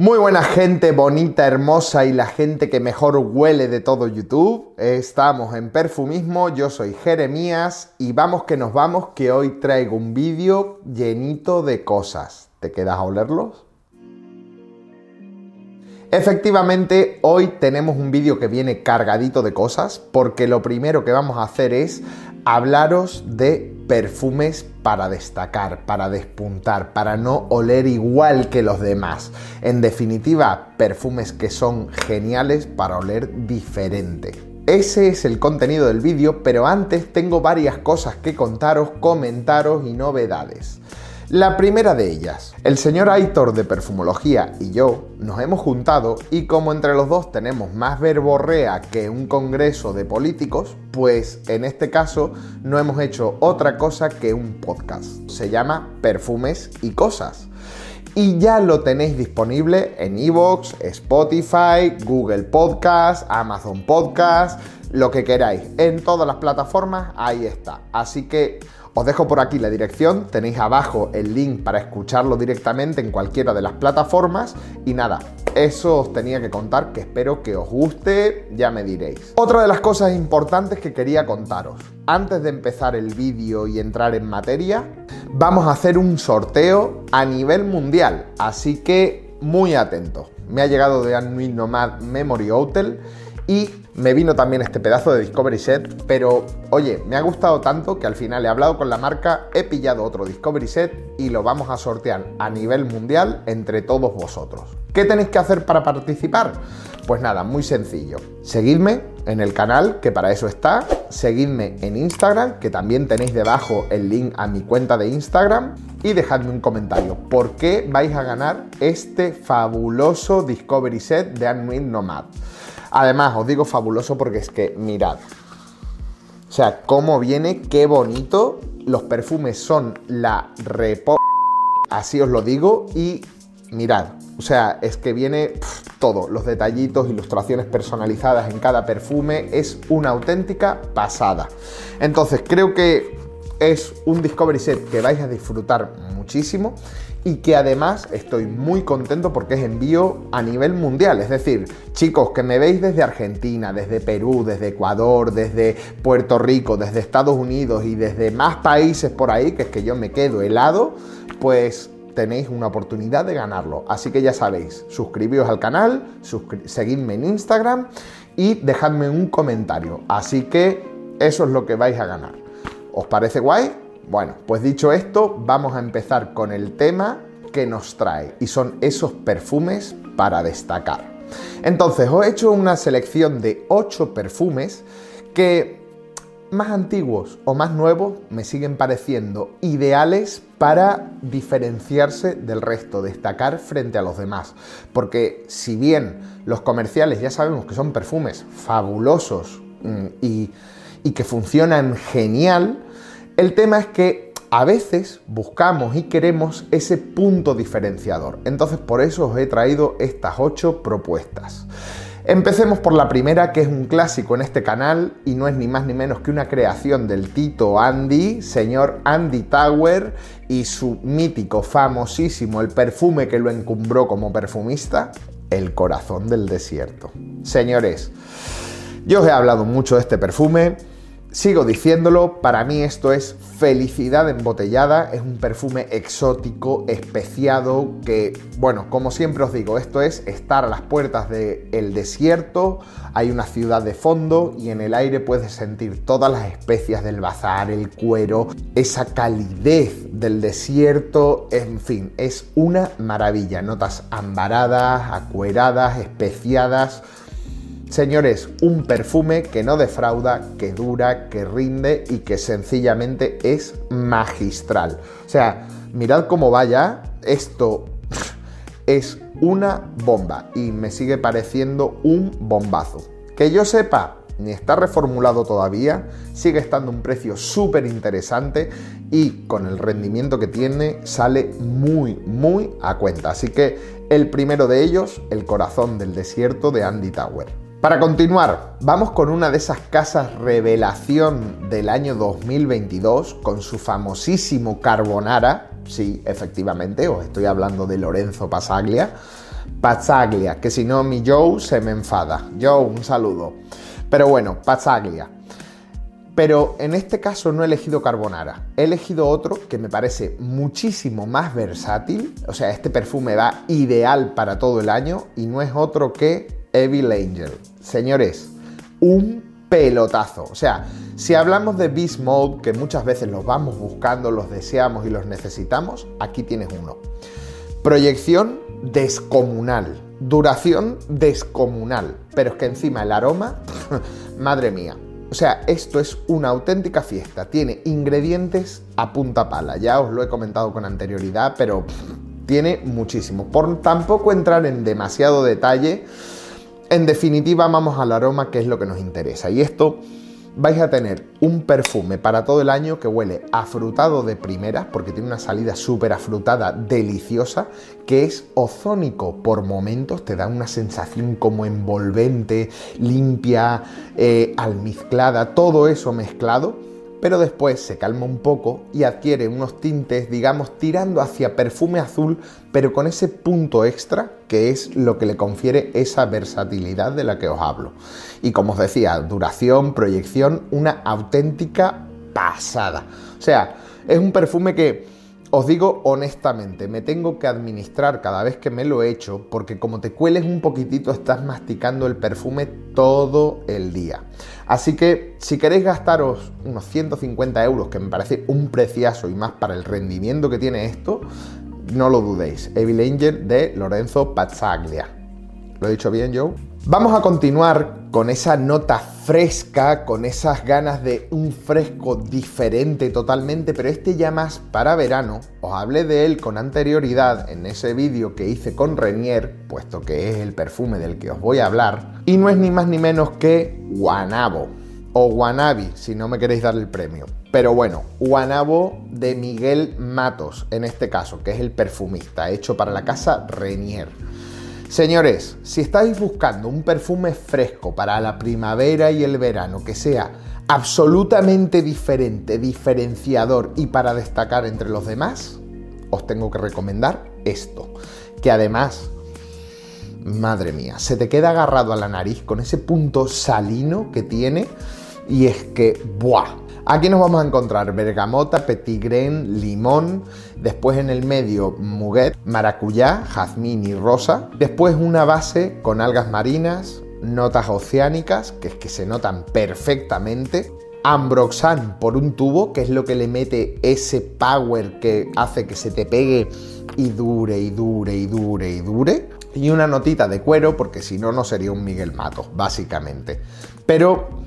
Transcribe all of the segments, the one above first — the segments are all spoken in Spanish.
Muy buena gente, bonita, hermosa y la gente que mejor huele de todo YouTube. Estamos en Perfumismo, yo soy Jeremías y vamos que nos vamos que hoy traigo un vídeo llenito de cosas. ¿Te quedas a olerlos? Efectivamente, hoy tenemos un vídeo que viene cargadito de cosas porque lo primero que vamos a hacer es hablaros de perfumes para destacar, para despuntar, para no oler igual que los demás. En definitiva, perfumes que son geniales para oler diferente. Ese es el contenido del vídeo, pero antes tengo varias cosas que contaros, comentaros y novedades. La primera de ellas, el señor Aitor de Perfumología y yo nos hemos juntado y como entre los dos tenemos más verborrea que un congreso de políticos, pues en este caso no hemos hecho otra cosa que un podcast. Se llama Perfumes y Cosas. Y ya lo tenéis disponible en Evox, Spotify, Google Podcast, Amazon Podcast, lo que queráis. En todas las plataformas ahí está. Así que os dejo por aquí la dirección, tenéis abajo el link para escucharlo directamente en cualquiera de las plataformas y nada, eso os tenía que contar que espero que os guste, ya me diréis. Otra de las cosas importantes que quería contaros, antes de empezar el vídeo y entrar en materia, vamos a hacer un sorteo a nivel mundial, así que muy atentos. Me ha llegado de Annuit Nomad Memory Hotel y me vino también este pedazo de Discovery Set, pero oye, me ha gustado tanto que al final he hablado con la marca, he pillado otro Discovery Set y lo vamos a sortear a nivel mundial entre todos vosotros. ¿Qué tenéis que hacer para participar? Pues nada, muy sencillo. Seguidme en el canal, que para eso está. Seguidme en Instagram, que también tenéis debajo el link a mi cuenta de Instagram. Y dejadme un comentario. ¿Por qué vais a ganar este fabuloso Discovery Set de Unreal Nomad? Además, os digo fabuloso porque es que mirad. O sea, cómo viene, qué bonito. Los perfumes son la repo... Así os lo digo. Y mirad. O sea, es que viene todo. Los detallitos, ilustraciones personalizadas en cada perfume. Es una auténtica pasada. Entonces, creo que es un Discovery Set que vais a disfrutar muchísimo y que además estoy muy contento porque es envío a nivel mundial. Es decir, chicos que me veis desde Argentina, desde Perú, desde Ecuador, desde Puerto Rico, desde Estados Unidos y desde más países por ahí, que es que yo me quedo helado, pues tenéis una oportunidad de ganarlo. Así que ya sabéis, suscribíos al canal, seguidme en Instagram y dejadme un comentario. Así que eso es lo que vais a ganar. ¿Os parece guay? Bueno, pues dicho esto, vamos a empezar con el tema que nos trae y son esos perfumes para destacar. Entonces, os he hecho una selección de 8 perfumes que más antiguos o más nuevos me siguen pareciendo ideales para diferenciarse del resto, destacar frente a los demás. Porque si bien los comerciales ya sabemos que son perfumes fabulosos mm, y, y que funcionan genial, el tema es que a veces buscamos y queremos ese punto diferenciador. Entonces por eso os he traído estas ocho propuestas. Empecemos por la primera, que es un clásico en este canal y no es ni más ni menos que una creación del Tito Andy, señor Andy Tower, y su mítico, famosísimo, el perfume que lo encumbró como perfumista, el corazón del desierto. Señores, yo os he hablado mucho de este perfume, Sigo diciéndolo, para mí esto es felicidad embotellada, es un perfume exótico, especiado, que, bueno, como siempre os digo, esto es estar a las puertas del desierto, hay una ciudad de fondo y en el aire puedes sentir todas las especias del bazar, el cuero, esa calidez del desierto, en fin, es una maravilla, notas ambaradas, acueradas, especiadas, Señores, un perfume que no defrauda, que dura, que rinde y que sencillamente es magistral. O sea, mirad cómo vaya, esto es una bomba y me sigue pareciendo un bombazo. Que yo sepa, ni está reformulado todavía, sigue estando un precio súper interesante y con el rendimiento que tiene sale muy, muy a cuenta. Así que el primero de ellos, El corazón del desierto de Andy Tower. Para continuar, vamos con una de esas casas revelación del año 2022 con su famosísimo Carbonara. Sí, efectivamente, os estoy hablando de Lorenzo Pasaglia. Pazzaglia, que si no mi Joe se me enfada. Joe, un saludo. Pero bueno, Pazzaglia. Pero en este caso no he elegido Carbonara. He elegido otro que me parece muchísimo más versátil. O sea, este perfume va ideal para todo el año y no es otro que Evil Angel. Señores, un pelotazo. O sea, si hablamos de Beast Mode, que muchas veces los vamos buscando, los deseamos y los necesitamos, aquí tienes uno. Proyección descomunal. Duración descomunal. Pero es que encima el aroma, madre mía. O sea, esto es una auténtica fiesta. Tiene ingredientes a punta pala. Ya os lo he comentado con anterioridad, pero tiene muchísimo. Por tampoco entrar en demasiado detalle, en definitiva vamos al aroma que es lo que nos interesa. Y esto vais a tener un perfume para todo el año que huele afrutado de primeras, porque tiene una salida súper afrutada, deliciosa, que es ozónico por momentos, te da una sensación como envolvente, limpia, eh, almizclada, todo eso mezclado pero después se calma un poco y adquiere unos tintes, digamos, tirando hacia perfume azul, pero con ese punto extra que es lo que le confiere esa versatilidad de la que os hablo. Y como os decía, duración, proyección, una auténtica pasada. O sea, es un perfume que os digo honestamente, me tengo que administrar cada vez que me lo echo porque como te cueles un poquitito estás masticando el perfume todo el día. Así que si queréis gastaros unos 150 euros, que me parece un preciazo y más para el rendimiento que tiene esto, no lo dudéis. Evil Angel de Lorenzo Pazzaglia. ¿Lo he dicho bien, Joe? Vamos a continuar con esa nota fresca, con esas ganas de un fresco diferente totalmente, pero este ya más para verano. Os hablé de él con anterioridad en ese vídeo que hice con Renier, puesto que es el perfume del que os voy a hablar, y no es ni más ni menos que Guanabo, o Guanabi, si no me queréis dar el premio. Pero bueno, Guanabo de Miguel Matos, en este caso, que es el perfumista, hecho para la casa Renier. Señores, si estáis buscando un perfume fresco para la primavera y el verano que sea absolutamente diferente, diferenciador y para destacar entre los demás, os tengo que recomendar esto, que además, madre mía, se te queda agarrado a la nariz con ese punto salino que tiene y es que, ¡buah! Aquí nos vamos a encontrar bergamota, petigren, limón, después en el medio muguet, maracuyá, jazmín y rosa, después una base con algas marinas, notas oceánicas, que es que se notan perfectamente, ambroxan por un tubo, que es lo que le mete ese power que hace que se te pegue y dure y dure y dure y dure. Y una notita de cuero, porque si no, no sería un Miguel Mato, básicamente. Pero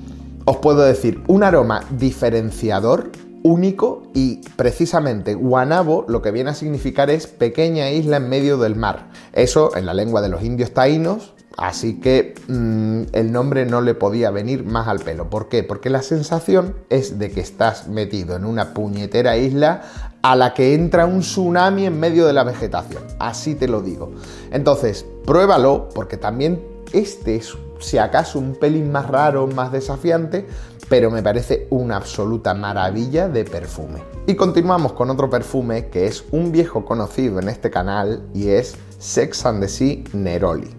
os puedo decir un aroma diferenciador, único y precisamente Guanabo lo que viene a significar es pequeña isla en medio del mar. Eso en la lengua de los indios taínos, así que mm, el nombre no le podía venir más al pelo. ¿Por qué? Porque la sensación es de que estás metido en una puñetera isla a la que entra un tsunami en medio de la vegetación. Así te lo digo. Entonces, pruébalo porque también este es si acaso un pelín más raro, más desafiante, pero me parece una absoluta maravilla de perfume. Y continuamos con otro perfume que es un viejo conocido en este canal y es Sex and the Sea Neroli.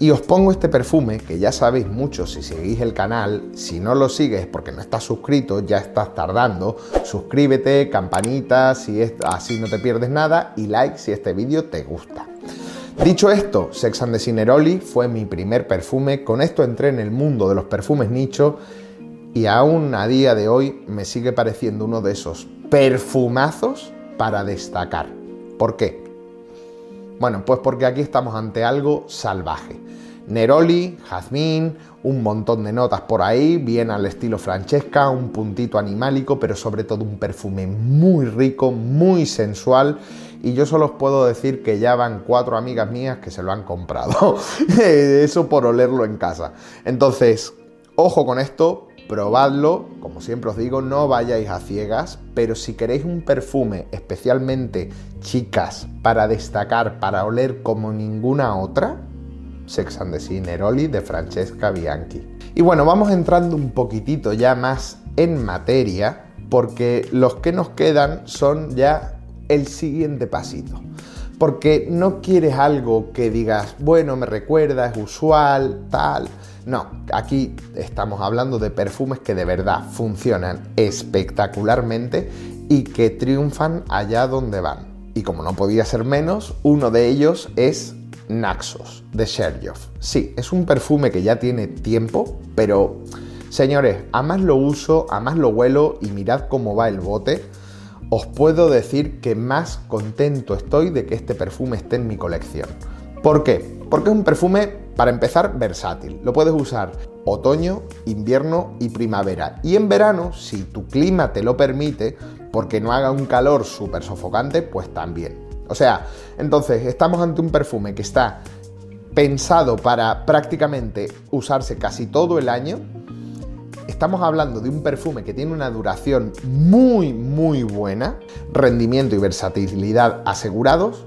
Y os pongo este perfume que ya sabéis mucho si seguís el canal, si no lo sigues porque no estás suscrito, ya estás tardando, suscríbete, campanita si así no te pierdes nada y like si este vídeo te gusta. Dicho esto, Sex and the Cineroli fue mi primer perfume, con esto entré en el mundo de los perfumes nicho y aún a día de hoy me sigue pareciendo uno de esos perfumazos para destacar. ¿Por qué? Bueno, pues porque aquí estamos ante algo salvaje. Neroli, jazmín, un montón de notas por ahí, bien al estilo Francesca, un puntito animálico, pero sobre todo un perfume muy rico, muy sensual y yo solo os puedo decir que ya van cuatro amigas mías que se lo han comprado. Eso por olerlo en casa. Entonces, ojo con esto, probadlo, como siempre os digo, no vayáis a ciegas, pero si queréis un perfume, especialmente chicas, para destacar, para oler como ninguna otra, Sex and the de Francesca Bianchi. Y bueno, vamos entrando un poquitito ya más en materia, porque los que nos quedan son ya el siguiente pasito. porque no quieres algo que digas, bueno, me recuerda, es usual, tal. No, aquí estamos hablando de perfumes que de verdad funcionan espectacularmente y que triunfan allá donde van. Y como no podía ser menos, uno de ellos es Naxos de Sherjoff. Sí, es un perfume que ya tiene tiempo, pero señores, a más lo uso, a más lo huelo y mirad cómo va el bote, os puedo decir que más contento estoy de que este perfume esté en mi colección. ¿Por qué? Porque es un perfume, para empezar, versátil. Lo puedes usar otoño, invierno y primavera. Y en verano, si tu clima te lo permite, porque no haga un calor súper sofocante, pues también. O sea, entonces estamos ante un perfume que está pensado para prácticamente usarse casi todo el año. Estamos hablando de un perfume que tiene una duración muy, muy buena, rendimiento y versatilidad asegurados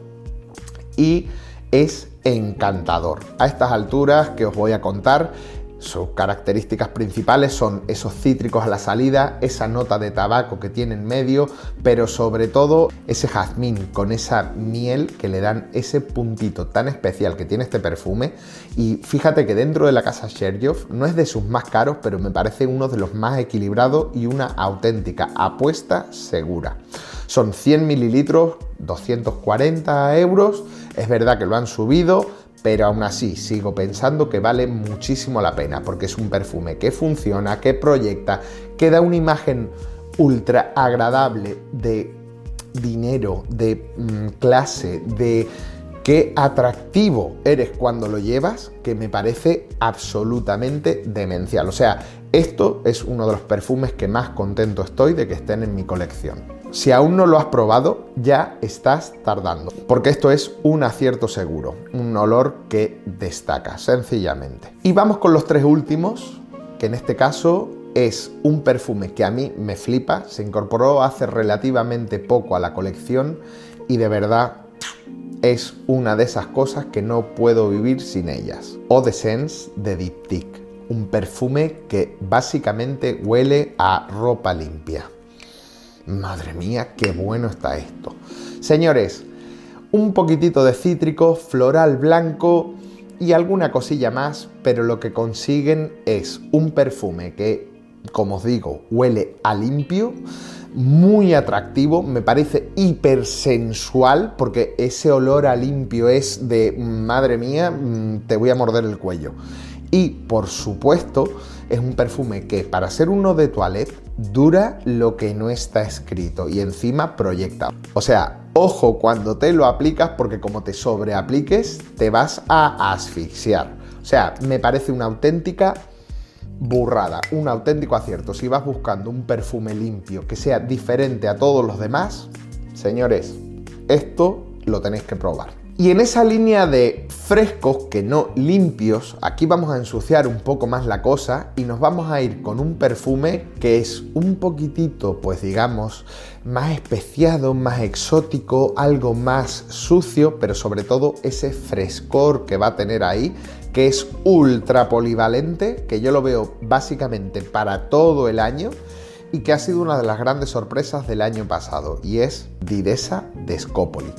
y es encantador. A estas alturas que os voy a contar, sus características principales son esos cítricos a la salida, esa nota de tabaco que tiene en medio, pero sobre todo ese jazmín con esa miel que le dan ese puntito tan especial que tiene este perfume. Y fíjate que dentro de la casa Sherjoff no es de sus más caros, pero me parece uno de los más equilibrados y una auténtica apuesta segura. Son 100 mililitros, 240 euros. Es verdad que lo han subido, pero aún así sigo pensando que vale muchísimo la pena porque es un perfume que funciona, que proyecta, que da una imagen ultra agradable de dinero, de mm, clase, de qué atractivo eres cuando lo llevas, que me parece absolutamente demencial. O sea, esto es uno de los perfumes que más contento estoy de que estén en mi colección. Si aún no lo has probado, ya estás tardando, porque esto es un acierto seguro, un olor que destaca, sencillamente. Y vamos con los tres últimos, que en este caso es un perfume que a mí me flipa, se incorporó hace relativamente poco a la colección y de verdad es una de esas cosas que no puedo vivir sin ellas. Eau de Sense de Diptyque, un perfume que básicamente huele a ropa limpia. Madre mía, qué bueno está esto. Señores, un poquitito de cítrico, floral blanco y alguna cosilla más, pero lo que consiguen es un perfume que, como os digo, huele a limpio, muy atractivo, me parece hipersensual, porque ese olor a limpio es de, madre mía, mm, te voy a morder el cuello. Y, por supuesto, es un perfume que para ser uno de toilette dura lo que no está escrito y encima proyecta. O sea, ojo cuando te lo aplicas porque como te sobreapliques te vas a asfixiar. O sea, me parece una auténtica burrada, un auténtico acierto. Si vas buscando un perfume limpio que sea diferente a todos los demás, señores, esto lo tenéis que probar. Y en esa línea de frescos que no limpios, aquí vamos a ensuciar un poco más la cosa y nos vamos a ir con un perfume que es un poquitito, pues digamos, más especiado, más exótico, algo más sucio, pero sobre todo ese frescor que va a tener ahí, que es ultra polivalente, que yo lo veo básicamente para todo el año y que ha sido una de las grandes sorpresas del año pasado, y es Didesa de Scopoli.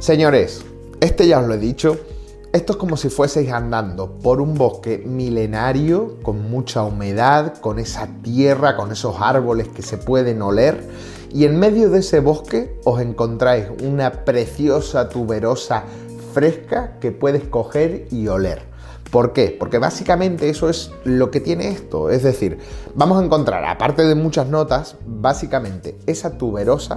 Señores, este ya os lo he dicho, esto es como si fueseis andando por un bosque milenario, con mucha humedad, con esa tierra, con esos árboles que se pueden oler, y en medio de ese bosque os encontráis una preciosa tuberosa fresca que puedes coger y oler. ¿Por qué? Porque básicamente eso es lo que tiene esto. Es decir, vamos a encontrar, aparte de muchas notas, básicamente esa tuberosa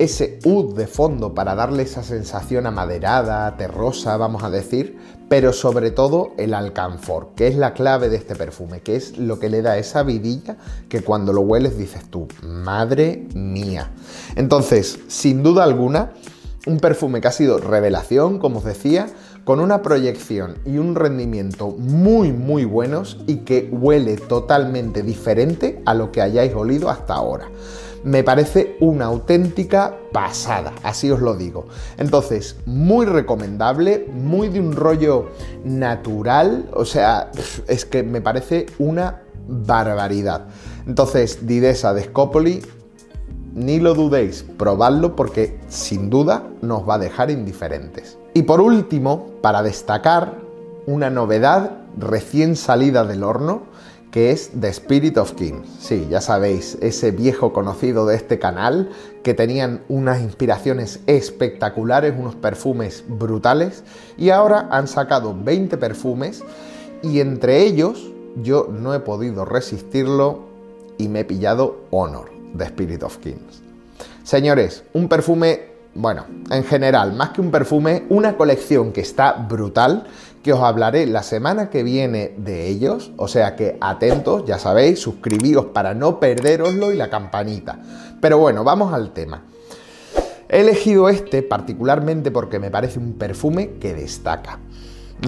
ese ud de fondo para darle esa sensación amaderada, terrosa, vamos a decir, pero sobre todo el alcanfor, que es la clave de este perfume, que es lo que le da esa vidilla que cuando lo hueles dices tú, madre mía. Entonces, sin duda alguna, un perfume que ha sido revelación, como os decía, con una proyección y un rendimiento muy muy buenos y que huele totalmente diferente a lo que hayáis olido hasta ahora me parece una auténtica pasada, así os lo digo. Entonces, muy recomendable, muy de un rollo natural, o sea, es que me parece una barbaridad. Entonces, Didesa de Scopoli, ni lo dudéis, probadlo porque sin duda nos va a dejar indiferentes. Y por último, para destacar una novedad recién salida del horno, que es The Spirit of Kings. Sí, ya sabéis, ese viejo conocido de este canal que tenían unas inspiraciones espectaculares, unos perfumes brutales y ahora han sacado 20 perfumes y entre ellos yo no he podido resistirlo y me he pillado Honor, The Spirit of Kings. Señores, un perfume bueno, en general, más que un perfume, una colección que está brutal, que os hablaré la semana que viene de ellos, o sea que atentos, ya sabéis, suscribíos para no perderoslo y la campanita. Pero bueno, vamos al tema. He elegido este particularmente porque me parece un perfume que destaca.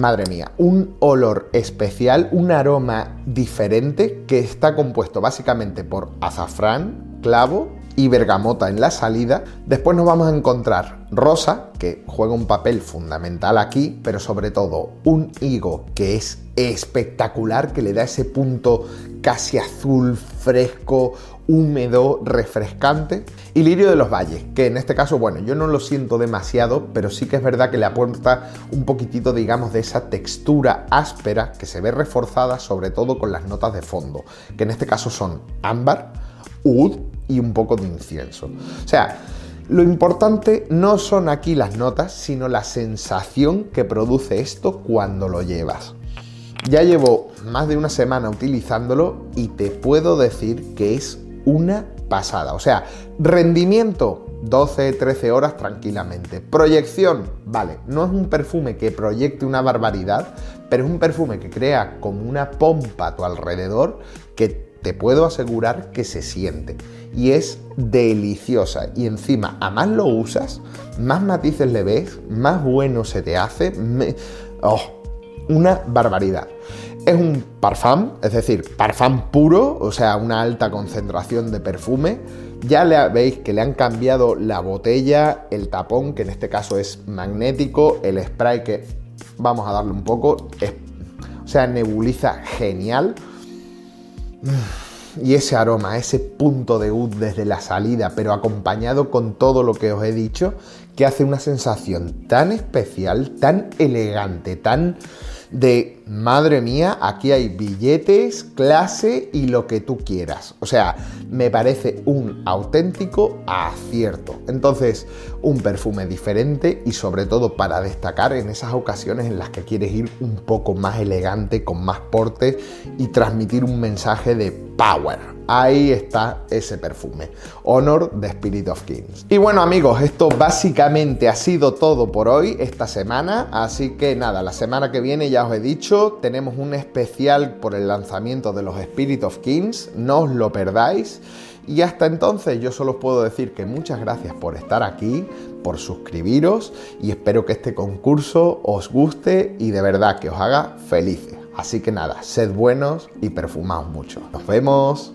Madre mía, un olor especial, un aroma diferente que está compuesto básicamente por azafrán, clavo, y bergamota en la salida. Después nos vamos a encontrar rosa, que juega un papel fundamental aquí, pero sobre todo un higo que es espectacular, que le da ese punto casi azul, fresco, húmedo, refrescante. Y lirio de los valles, que en este caso, bueno, yo no lo siento demasiado, pero sí que es verdad que le aporta un poquitito, digamos, de esa textura áspera que se ve reforzada sobre todo con las notas de fondo, que en este caso son ámbar, oud y un poco de incienso. O sea, lo importante no son aquí las notas, sino la sensación que produce esto cuando lo llevas. Ya llevo más de una semana utilizándolo y te puedo decir que es una pasada. O sea, rendimiento 12, 13 horas tranquilamente. Proyección, vale, no es un perfume que proyecte una barbaridad, pero es un perfume que crea como una pompa a tu alrededor que te puedo asegurar que se siente y es deliciosa y encima a más lo usas, más matices le ves, más bueno se te hace, oh, una barbaridad. Es un parfum, es decir, parfum puro, o sea, una alta concentración de perfume. Ya le veis que le han cambiado la botella, el tapón, que en este caso es magnético, el spray que vamos a darle un poco, o sea, nebuliza genial. Y ese aroma, ese punto de ud desde la salida, pero acompañado con todo lo que os he dicho, que hace una sensación tan especial, tan elegante, tan de, madre mía, aquí hay billetes, clase y lo que tú quieras. O sea, me parece un auténtico acierto. Entonces, un perfume diferente y sobre todo para destacar en esas ocasiones en las que quieres ir un poco más elegante, con más porte y transmitir un mensaje de power. Ahí está ese perfume. Honor de Spirit of Kings. Y bueno amigos, esto básicamente ha sido todo por hoy, esta semana. Así que nada, la semana que viene ya os he dicho, tenemos un especial por el lanzamiento de los Spirit of Kings. No os lo perdáis. Y hasta entonces yo solo os puedo decir que muchas gracias por estar aquí, por suscribiros y espero que este concurso os guste y de verdad que os haga felices. Así que nada, sed buenos y perfumaos mucho. Nos vemos.